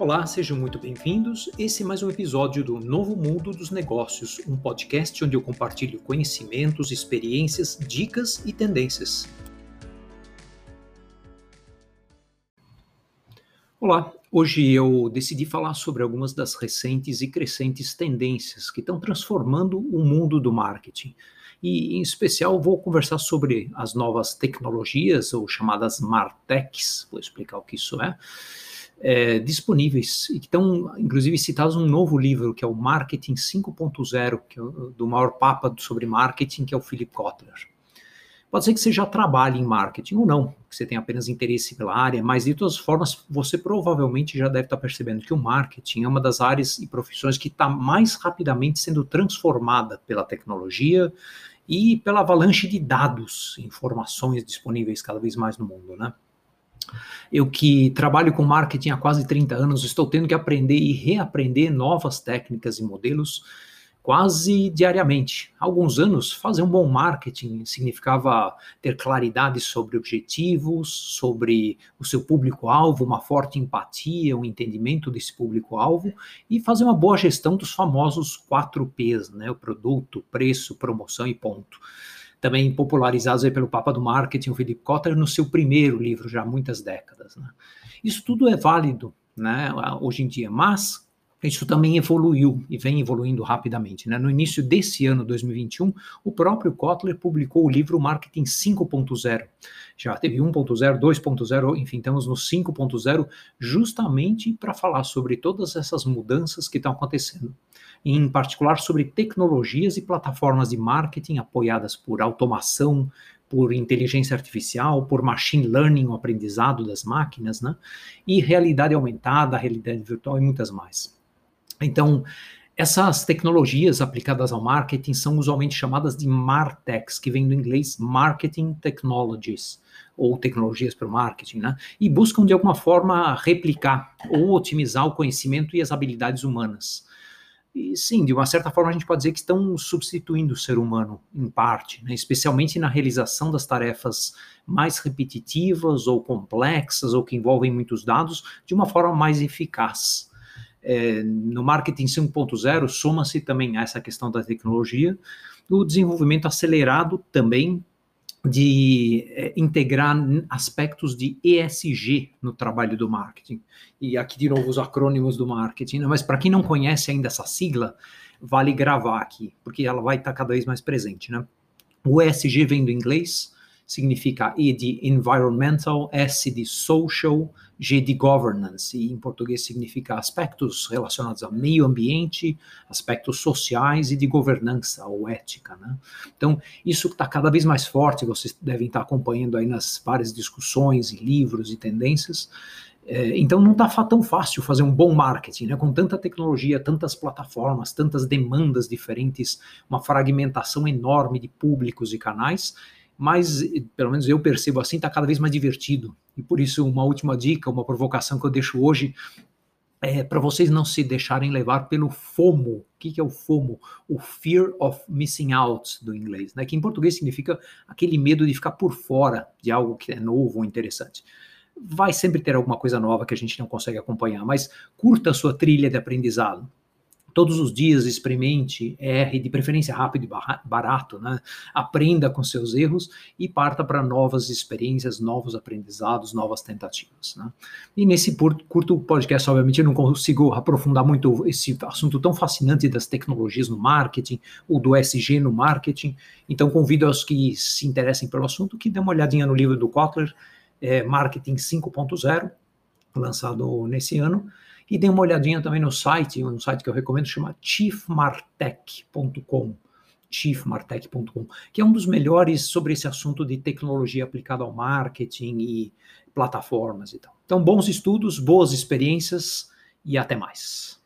Olá, sejam muito bem-vindos. Esse é mais um episódio do Novo Mundo dos Negócios, um podcast onde eu compartilho conhecimentos, experiências, dicas e tendências. Olá, hoje eu decidi falar sobre algumas das recentes e crescentes tendências que estão transformando o mundo do marketing. E, em especial, vou conversar sobre as novas tecnologias, ou chamadas Martechs, vou explicar o que isso é é, disponíveis e que estão, inclusive, citados um novo livro, que é o Marketing 5.0, que é do maior papa sobre marketing, que é o Philip Kotler. Pode ser que você já trabalhe em marketing ou não, que você tenha apenas interesse pela área, mas de todas as formas, você provavelmente já deve estar percebendo que o marketing é uma das áreas e profissões que está mais rapidamente sendo transformada pela tecnologia e pela avalanche de dados, informações disponíveis cada vez mais no mundo, né? Eu que trabalho com marketing há quase 30 anos, estou tendo que aprender e reaprender novas técnicas e modelos quase diariamente. Há alguns anos, fazer um bom marketing significava ter claridade sobre objetivos, sobre o seu público-alvo, uma forte empatia, um entendimento desse público-alvo e fazer uma boa gestão dos famosos 4 Ps, né? O produto, preço, promoção e ponto também popularizados aí pelo Papa do Marketing, o Philip Kotler, no seu primeiro livro, já há muitas décadas. Né? Isso tudo é válido né, hoje em dia, mas isso também evoluiu e vem evoluindo rapidamente. Né? No início desse ano, 2021, o próprio Kotler publicou o livro Marketing 5.0. Já teve 1.0, 2.0, enfim, estamos no 5.0, justamente para falar sobre todas essas mudanças que estão acontecendo. Em particular sobre tecnologias e plataformas de marketing apoiadas por automação, por inteligência artificial, por machine learning, o aprendizado das máquinas, né? E realidade aumentada, realidade virtual e muitas mais. Então, essas tecnologias aplicadas ao marketing são usualmente chamadas de MarTechs, que vem do inglês Marketing Technologies, ou tecnologias para o marketing, né? E buscam de alguma forma replicar ou otimizar o conhecimento e as habilidades humanas. E sim, de uma certa forma a gente pode dizer que estão substituindo o ser humano, em parte, né? especialmente na realização das tarefas mais repetitivas ou complexas ou que envolvem muitos dados, de uma forma mais eficaz é, no marketing 5.0 soma-se também a essa questão da tecnologia, o desenvolvimento acelerado também de é, integrar aspectos de ESG no trabalho do marketing. E aqui de novo os acrônimos do marketing, né? mas para quem não conhece ainda essa sigla, vale gravar aqui, porque ela vai estar cada vez mais presente. Né? O ESG vem do inglês, significa E de environmental, S de social, G de governance, e em português significa aspectos relacionados ao meio ambiente, aspectos sociais e de governança ou ética. Né? Então, isso está cada vez mais forte, vocês devem estar acompanhando aí nas várias discussões e livros e tendências. É, então, não está tão fácil fazer um bom marketing, né? com tanta tecnologia, tantas plataformas, tantas demandas diferentes, uma fragmentação enorme de públicos e canais mas pelo menos eu percebo assim, está cada vez mais divertido. E por isso, uma última dica, uma provocação que eu deixo hoje é para vocês não se deixarem levar pelo FOMO. O que, que é o FOMO? O Fear of Missing Out, do inglês, né? que em português significa aquele medo de ficar por fora de algo que é novo ou interessante. Vai sempre ter alguma coisa nova que a gente não consegue acompanhar, mas curta a sua trilha de aprendizado todos os dias experimente, erre, de preferência rápido e barato, né? aprenda com seus erros e parta para novas experiências, novos aprendizados, novas tentativas. Né? E nesse curto podcast, obviamente, eu não consigo aprofundar muito esse assunto tão fascinante das tecnologias no marketing, ou do SG no marketing, então convido aos que se interessem pelo assunto que dêem uma olhadinha no livro do Kotler, é, Marketing 5.0, lançado nesse ano, e dê uma olhadinha também no site, um site que eu recomendo, chama chiefmartech.com chiefmartech.com, que é um dos melhores sobre esse assunto de tecnologia aplicada ao marketing e plataformas e tal. Então, bons estudos, boas experiências e até mais.